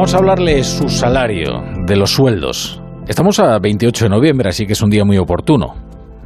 Vamos a hablarle de su salario, de los sueldos. Estamos a 28 de noviembre, así que es un día muy oportuno.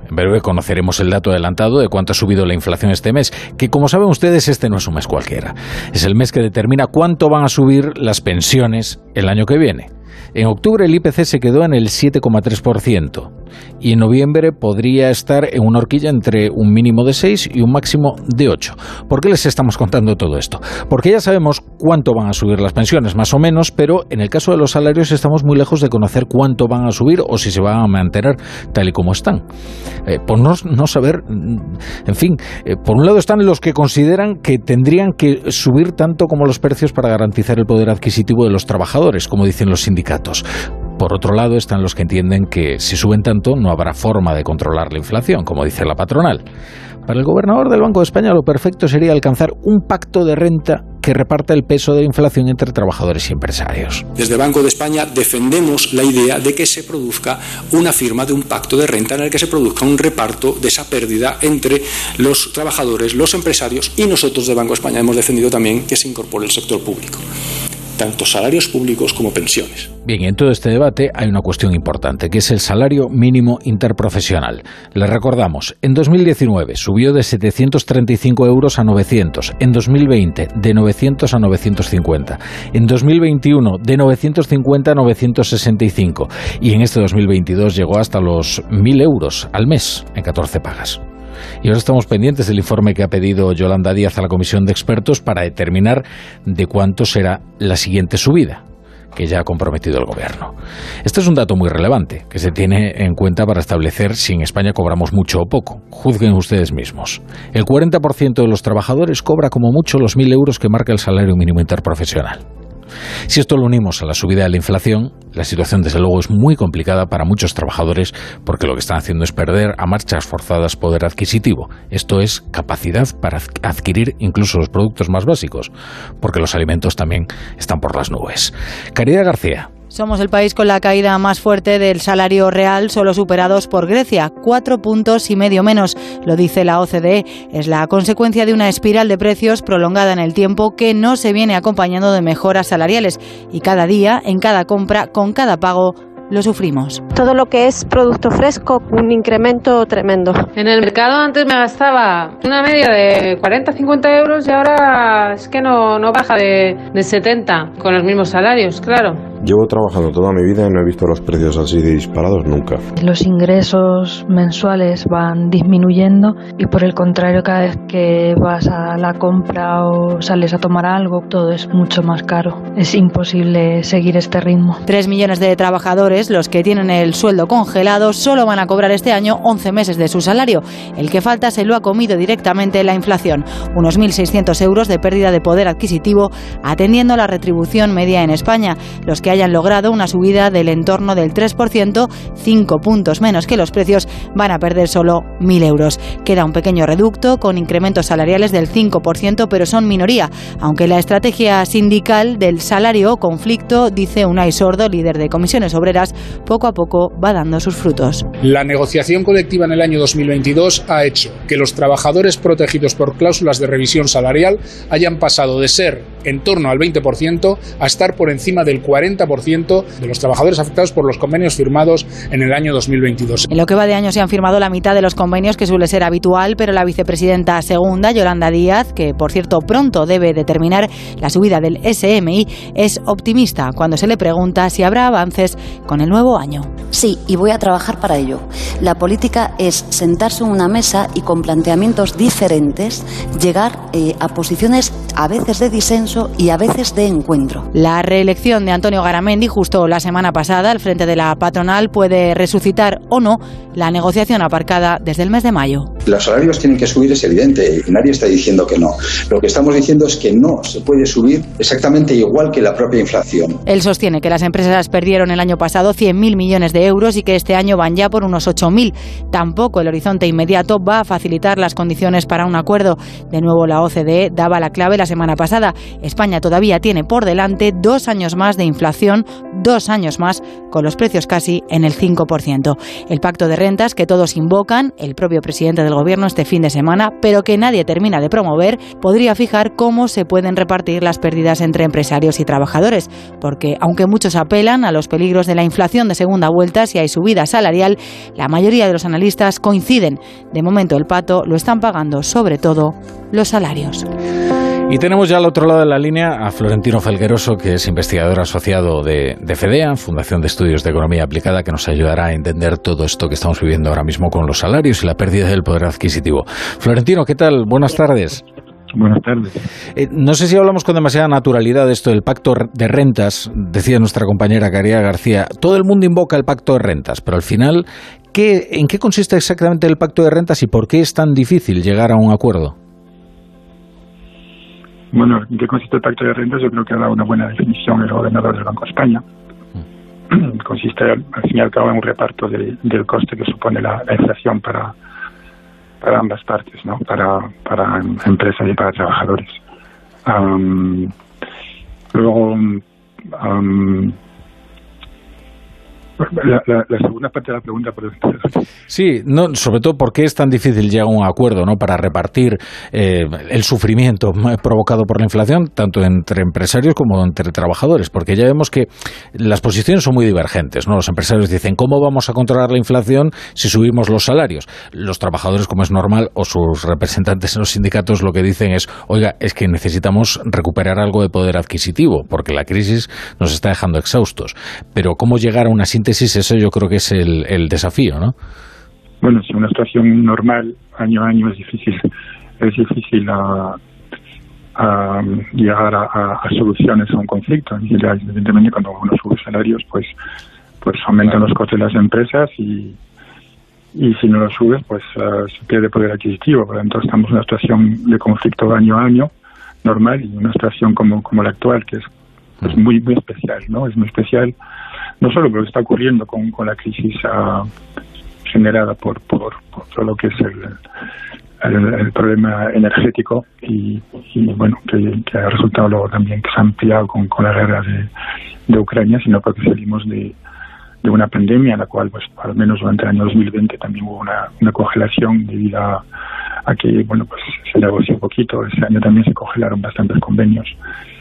En breve conoceremos el dato adelantado de cuánto ha subido la inflación este mes, que como saben ustedes este no es un mes cualquiera. Es el mes que determina cuánto van a subir las pensiones el año que viene. En octubre el IPC se quedó en el 7,3% y en noviembre podría estar en una horquilla entre un mínimo de 6 y un máximo de 8. ¿Por qué les estamos contando todo esto? Porque ya sabemos cuánto van a subir las pensiones, más o menos, pero en el caso de los salarios estamos muy lejos de conocer cuánto van a subir o si se van a mantener tal y como están. Eh, por no, saber, mm, en fin, eh, por un lado están los que consideran que tendrían que subir tanto como los precios para garantizar el poder adquisitivo de los trabajadores, como dicen los sindicatos. Por otro lado están los que entienden que si suben tanto no habrá forma de controlar la inflación, como dice la patronal. Para el gobernador del Banco de España lo perfecto sería alcanzar un pacto de renta que reparta el peso de la inflación entre trabajadores y empresarios. Desde Banco de España defendemos la idea de que se produzca una firma de un pacto de renta en el que se produzca un reparto de esa pérdida entre los trabajadores, los empresarios y nosotros de Banco de España hemos defendido también que se incorpore el sector público tanto salarios públicos como pensiones. Bien, en todo este debate hay una cuestión importante, que es el salario mínimo interprofesional. Les recordamos, en 2019 subió de 735 euros a 900, en 2020 de 900 a 950, en 2021 de 950 a 965 y en este 2022 llegó hasta los 1.000 euros al mes en 14 pagas. Y ahora estamos pendientes del informe que ha pedido Yolanda Díaz a la comisión de expertos para determinar de cuánto será la siguiente subida que ya ha comprometido el gobierno. Este es un dato muy relevante que se tiene en cuenta para establecer si en España cobramos mucho o poco. Juzguen ustedes mismos. El 40% de los trabajadores cobra como mucho los 1.000 euros que marca el salario mínimo interprofesional. Si esto lo unimos a la subida de la inflación, la situación desde luego es muy complicada para muchos trabajadores porque lo que están haciendo es perder a marchas forzadas poder adquisitivo. Esto es capacidad para adquirir incluso los productos más básicos, porque los alimentos también están por las nubes. Caridad García, somos el país con la caída más fuerte del salario real, solo superados por Grecia, cuatro puntos y medio menos, lo dice la OCDE. Es la consecuencia de una espiral de precios prolongada en el tiempo que no se viene acompañando de mejoras salariales y cada día, en cada compra, con cada pago, lo sufrimos. Todo lo que es producto fresco, un incremento tremendo. En el mercado antes me gastaba una media de 40-50 euros y ahora es que no, no baja de, de 70 con los mismos salarios, claro. Llevo trabajando toda mi vida y no he visto los precios así de disparados nunca. Los ingresos mensuales van disminuyendo y por el contrario cada vez que vas a la compra o sales a tomar algo todo es mucho más caro. Es imposible seguir este ritmo. Tres millones de trabajadores, los que tienen el sueldo congelado, solo van a cobrar este año 11 meses de su salario. El que falta se lo ha comido directamente la inflación. Unos 1.600 euros de pérdida de poder adquisitivo atendiendo la retribución media en España. Los que hayan logrado una subida del entorno del 3%, 5 puntos menos que los precios, van a perder solo 1.000 euros. Queda un pequeño reducto con incrementos salariales del 5%, pero son minoría, aunque la estrategia sindical del salario conflicto, dice Unai Sordo, líder de comisiones obreras, poco a poco va dando sus frutos. La negociación colectiva en el año 2022 ha hecho que los trabajadores protegidos por cláusulas de revisión salarial hayan pasado de ser en torno al 20% a estar por encima del 40% de los trabajadores afectados por los convenios firmados en el año 2022. En lo que va de año se han firmado la mitad de los convenios que suele ser habitual, pero la vicepresidenta segunda, Yolanda Díaz, que por cierto pronto debe determinar la subida del SMI, es optimista cuando se le pregunta si habrá avances con el nuevo año. Sí, y voy a trabajar para ello. La política es sentarse en una mesa y con planteamientos diferentes llegar eh, a posiciones a veces de disenso y a veces de encuentro. La reelección de Antonio Garamendi justo la semana pasada al frente de la patronal puede resucitar o no la negociación aparcada desde el mes de mayo. Los salarios tienen que subir, es evidente, y nadie está diciendo que no. Lo que estamos diciendo es que no se puede subir exactamente igual que la propia inflación. Él sostiene que las empresas perdieron el año pasado 100.000 millones de euros y que este año van ya por unos 8.000. Tampoco el horizonte inmediato va a facilitar las condiciones para un acuerdo. De nuevo, la OCDE daba la clave la semana pasada. España todavía tiene por delante dos años más de inflación, dos años más con los precios casi en el 5%. El pacto de rentas que todos invocan, el propio presidente del gobierno este fin de semana, pero que nadie termina de promover, podría fijar cómo se pueden repartir las pérdidas entre empresarios y trabajadores, porque aunque muchos apelan a los peligros de la inflación de segunda vuelta si hay subida salarial, la mayoría de los analistas coinciden. De momento el pato lo están pagando sobre todo los salarios. Y tenemos ya al otro lado de la línea a Florentino Felgueroso, que es investigador asociado de, de, FEDEA, Fundación de Estudios de Economía Aplicada, que nos ayudará a entender todo esto que estamos viviendo ahora mismo con los salarios y la pérdida del poder adquisitivo. Florentino, ¿qué tal? Buenas tardes. Buenas tardes. Eh, no sé si hablamos con demasiada naturalidad de esto del pacto de rentas, decía nuestra compañera Caridad García. Todo el mundo invoca el pacto de rentas, pero al final, ¿qué, ¿en qué consiste exactamente el pacto de rentas y por qué es tan difícil llegar a un acuerdo? Bueno, ¿en qué consiste el pacto de rentas? Yo creo que ha dado una buena definición el gobernador del Banco de España. consiste, al fin y al cabo, en un reparto de, del coste que supone la, la inflación para, para ambas partes, ¿no? Para, para empresas y para trabajadores. Um, luego, um, la, segunda parte de la pregunta, Sí, no, sobre todo, ¿por qué es tan difícil llegar a un acuerdo ¿no? para repartir eh, el sufrimiento provocado por la inflación, tanto entre empresarios como entre trabajadores? Porque ya vemos que las posiciones son muy divergentes. ¿no? Los empresarios dicen, ¿cómo vamos a controlar la inflación si subimos los salarios? Los trabajadores, como es normal, o sus representantes en los sindicatos lo que dicen es, oiga, es que necesitamos recuperar algo de poder adquisitivo, porque la crisis nos está dejando exhaustos. Pero ¿cómo llegar a una síntesis? Eso yo creo que es el, el desafío, ¿no? bueno, si una situación normal año a año es difícil, es difícil a, a llegar a, a, soluciones a un conflicto. Y evidentemente cuando uno sube salarios, pues pues aumentan los costes de las empresas y, y si no los subes, pues uh, se pierde poder adquisitivo. Por lo tanto, estamos en una situación de conflicto año a año normal y una situación como, como la actual, que es pues, muy, muy especial, ¿no? Es muy especial, no solo por lo que está ocurriendo con, con la crisis uh, generada por, por, por, todo lo que es el, el, el problema energético y, y bueno, que, que, ha resultado luego también que se ha ampliado con, con la guerra de, de, Ucrania, sino porque salimos de, de una pandemia en la cual, pues, al menos durante el año 2020 también hubo una, una congelación debido a, a, que, bueno, pues se negoció un poquito. Ese año también se congelaron bastantes convenios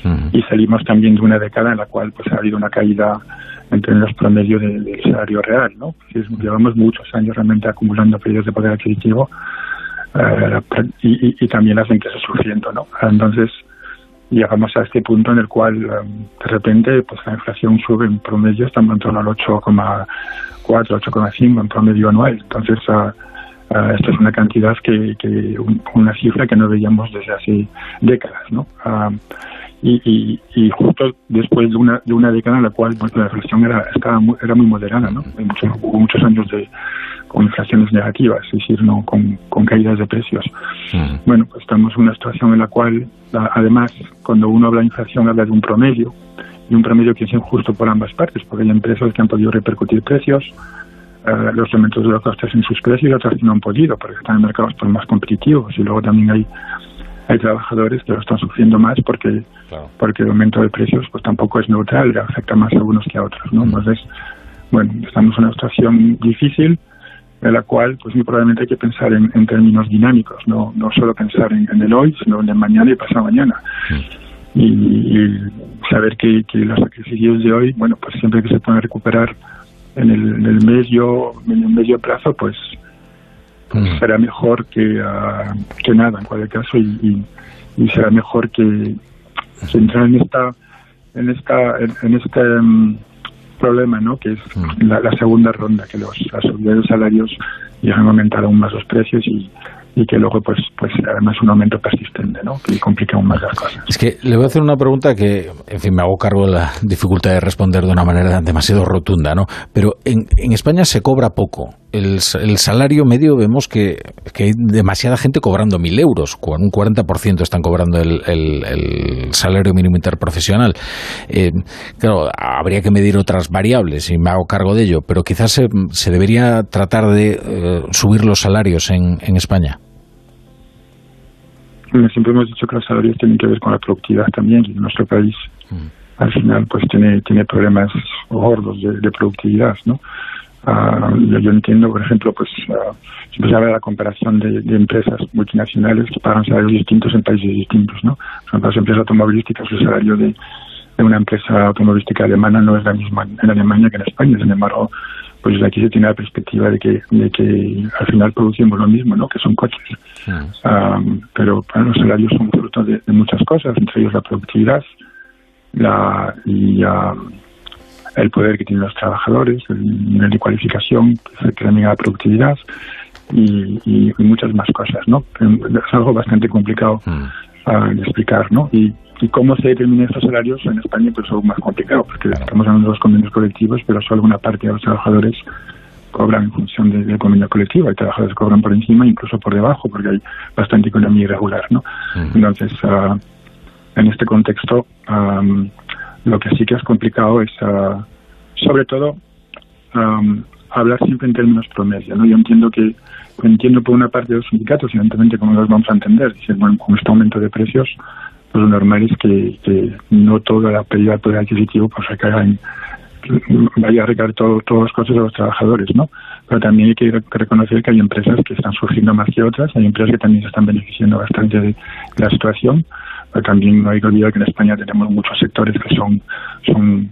uh -huh. y salimos también de una década en la cual, pues, ha habido una caída entre los promedios del, salario real, ¿no? Llevamos muchos años realmente acumulando pérdidas de poder adquisitivo uh, y, y, y, también que se sufriendo, ¿no? Entonces, llegamos a este punto en el cual um, de repente pues la inflación sube en promedio, estamos en torno al 8,4, 8,5 en promedio anual. Entonces, uh, uh, esto es una cantidad que, que un, una cifra que no veíamos desde hace décadas, ¿no? Y, y, y, justo después de una, de una década en la cual pues, la inflación era, estaba muy, era muy moderada, ¿no? Muchos, hubo muchos años de con inflaciones negativas, es decir, no con, con caídas de precios. Uh Bueno, pues estamos en una situación en la cual, además, cuando uno habla de inflación, habla de un promedio, y un promedio que es injusto por ambas partes, porque hay empresas que han podido repercutir precios, uh, los elementos de los costes en sus precios y otras que no han podido, porque están en mercados pues, más competitivos, y luego también hay hay trabajadores que lo están sufriendo más porque claro. porque el aumento de precios pues tampoco es neutral, le afecta más a unos que a otros, ¿no? Entonces, bueno, estamos en una situación difícil en la cual pues muy probablemente hay que pensar en, en términos dinámicos, no no solo pensar en, en, el hoy, sino en el mañana y pasado mañana. Mm. Y, y, saber que, que los sacrificios de hoy, bueno, pues siempre que se pueden recuperar en el, en el medio en el medio plazo, pues pues será mejor que, uh, que nada en cualquier caso y, y, y será mejor que, que, entrar en esta en esta en, en este um, problema no que es la, la, segunda ronda que los las subidas de salarios llegan a aumentar aún más los precios y, y que luego pues pues además un aumento persistente ¿no? que complica aún más las cosas. Es que le voy a hacer una pregunta que, en fin, me hago cargo de la dificultad de responder de una manera demasiado rotunda, ¿no? Pero en, en España se cobra poco. El, el salario medio vemos que, que, hay demasiada gente cobrando mil euros, un 40% están cobrando el, salario mínimo interprofesional. Eh, claro, habría que medir otras variables y me hago cargo de ello, pero quizás se, se debería tratar de eh, subir los salarios en España. Siempre hemos dicho que los salarios tienen que ver con la productividad también y en nuestro país mm. al final pues tiene tiene problemas gordos de, productividad no ah, yo, entiendo por ejemplo pues uh, siempre se habla de la comparación de, empresas multinacionales que pagan salarios distintos en países distintos no por ejemplo las empresas automovilísticas el salario de, de una empresa automovilística alemana no es la misma en Alemania que en España. Sin embargo pues aquí se tiene la perspectiva de que, de que al final producimos lo mismo, ¿no? que son coches. pero los salarios son fruto de, muchas cosas, entre ellos la productividad la, y el poder que tienen los trabajadores, el nivel de cualificación que también la productividad y, y, muchas más cosas. ¿no? Es algo bastante complicado de explicar. ¿no? Y y cómo se determinan estos salarios en España pues es algo más complicado, porque estamos hablando de los convenios colectivos, pero solo una parte de los trabajadores cobran en función del convenio colectivo. Hay trabajadores que cobran por encima, incluso por debajo, porque hay bastante economía irregular. ¿no? Entonces, uh, en este contexto, um, lo que sí que es complicado es, uh, sobre todo, um, hablar siempre en términos promedio. ¿no? Yo entiendo que entiendo por una parte de los sindicatos, evidentemente, como los vamos a entender, decir, bueno, con este aumento de precios, lo normal es que, no toda la pérdida de poder adquisitivo pues recaiga vaya a recaer todo, todos los costes de los trabajadores, ¿no? Pero también hay que reconocer que hay empresas que están surgiendo más que otras, hay empresas que también se están beneficiando bastante de la situación, pero también no hay que olvidar que en España tenemos muchos sectores que son, son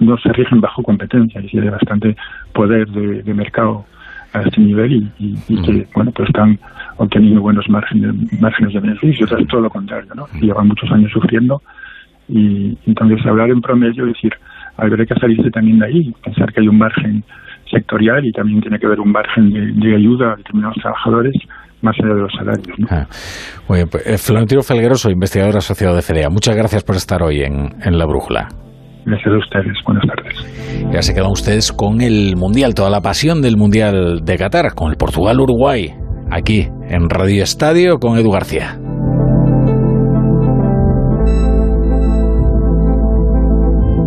no se rigen bajo competencia, y hay bastante poder de, de mercado a este nivel y, que bueno pues están obteniendo buenos márgenes, márgenes de beneficio, o es todo lo contrario, ¿no? Llevan muchos años sufriendo y entonces hablar en promedio, decir, habría que salirse también de ahí, pensar que hay un margen sectorial y también tiene que haber un margen de, ayuda a determinados trabajadores más allá de los salarios. ¿no? Ah. Muy bien, pues, eh, Florentino Felgueroso, investigador asociado de FEDEA, muchas gracias por estar hoy en, en La Brújula. Gracias a ustedes. Buenas tardes. Ya se quedan ustedes con el Mundial, toda la pasión del Mundial de Qatar, con el Portugal-Uruguay, aquí en Radio Estadio con Edu García.